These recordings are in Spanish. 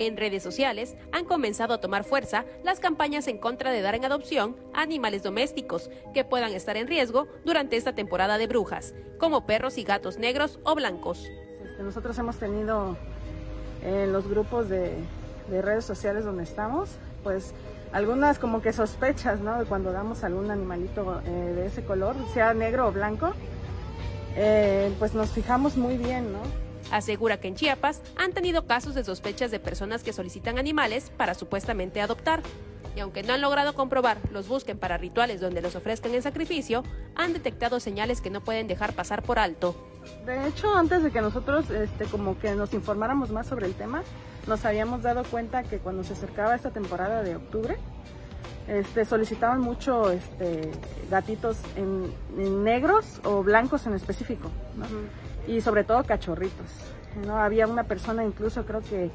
En redes sociales han comenzado a tomar fuerza las campañas en contra de dar en adopción animales domésticos que puedan estar en riesgo durante esta temporada de brujas, como perros y gatos negros o blancos. Este, nosotros hemos tenido en los grupos de, redes sociales donde estamos, pues algunas como que sospechas, ¿no? De cuando damos algún animalito eh, de ese color, sea negro o blanco, eh, pues nos fijamos muy bien, ¿no? Asegura que en Chiapas han tenido casos de sospechas de personas que solicitan animales para supuestamente adoptar. Y aunque no han logrado comprobar los busquen para rituales donde los ofrezcan en sacrificio, han detectado señales que no pueden dejar pasar por alto. De hecho, antes de que nosotros este, como que nos informáramos más sobre el tema, nos habíamos dado cuenta que cuando se acercaba esta temporada de octubre, este, solicitaban mucho este, gatitos en, negros o blancos en específico. ¿no? Y sobre todo cachorritos. ¿no? Había una persona incluso creo que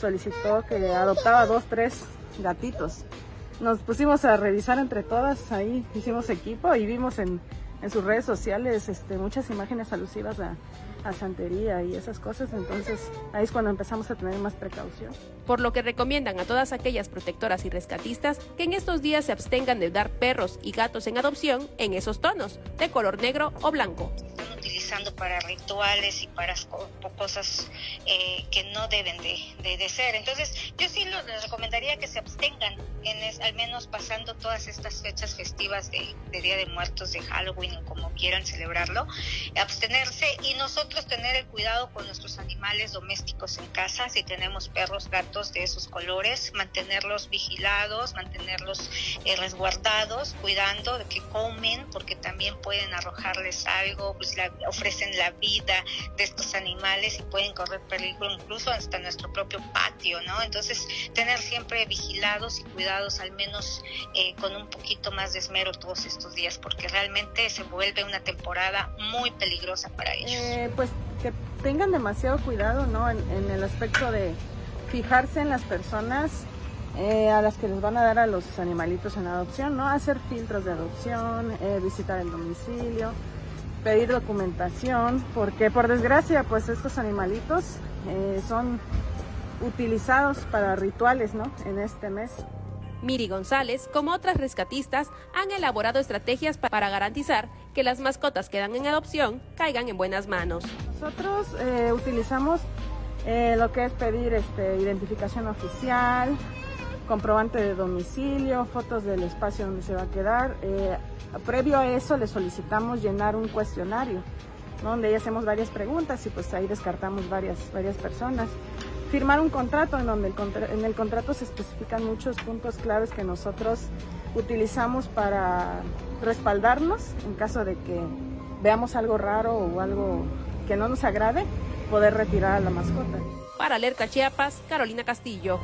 solicitó que adoptaba dos, tres gatitos. Nos pusimos a revisar entre todas, ahí hicimos equipo y vimos en, en sus redes sociales este, muchas imágenes alusivas a, a santería y esas cosas, entonces ahí es cuando empezamos a tener más precaución. Por lo que recomiendan a todas aquellas protectoras y rescatistas que en estos días se abstengan de dar perros y gatos en adopción en esos tonos, de color negro o blanco utilizando para rituales y para cosas eh, que no deben de, de, ser. Entonces, yo sí les recomendaría que se abstengan, en al menos pasando todas estas fechas festivas de, Día de Muertos, de Halloween, como quieran celebrarlo, abstenerse y nosotros tener el cuidado con nuestros animales domésticos en casa, si tenemos perros, gatos de esos colores, mantenerlos vigilados, mantenerlos eh, resguardados, cuidando de que comen, porque también pueden arrojarles algo, pues la ofrecen la vida de estos animales y pueden correr peligro incluso hasta nuestro propio patio, ¿no? Entonces, tener siempre vigilados y cuidados, al menos eh, con un poquito más de esmero todos estos días, porque realmente se vuelve una temporada muy peligrosa para ellos. Eh, pues que tengan demasiado cuidado, ¿no? En, el aspecto de fijarse en las personas eh, a las que les van a dar a los animalitos en adopción, ¿no? Hacer filtros de adopción, visitar el domicilio, pedir documentación, porque por desgracia, pues estos animalitos eh, son utilizados para rituales, ¿no? En este mes. Miri González, como otras rescatistas, han elaborado estrategias para garantizar que las mascotas que dan en adopción caigan en buenas manos. Nosotros eh, utilizamos eh, lo que es pedir este, identificación oficial, comprobante de domicilio, fotos del espacio donde se va a quedar. Eh, previo a eso le solicitamos llenar un cuestionario, donde ahí hacemos varias preguntas y pues ahí descartamos varias, varias personas. Firmar un contrato en donde en el contrato se especifican muchos puntos claves que nosotros utilizamos para respaldarnos en caso de que veamos algo raro o algo que no nos agrade, poder retirar a la mascota. Para Alerta Chiapas, Carolina Castillo.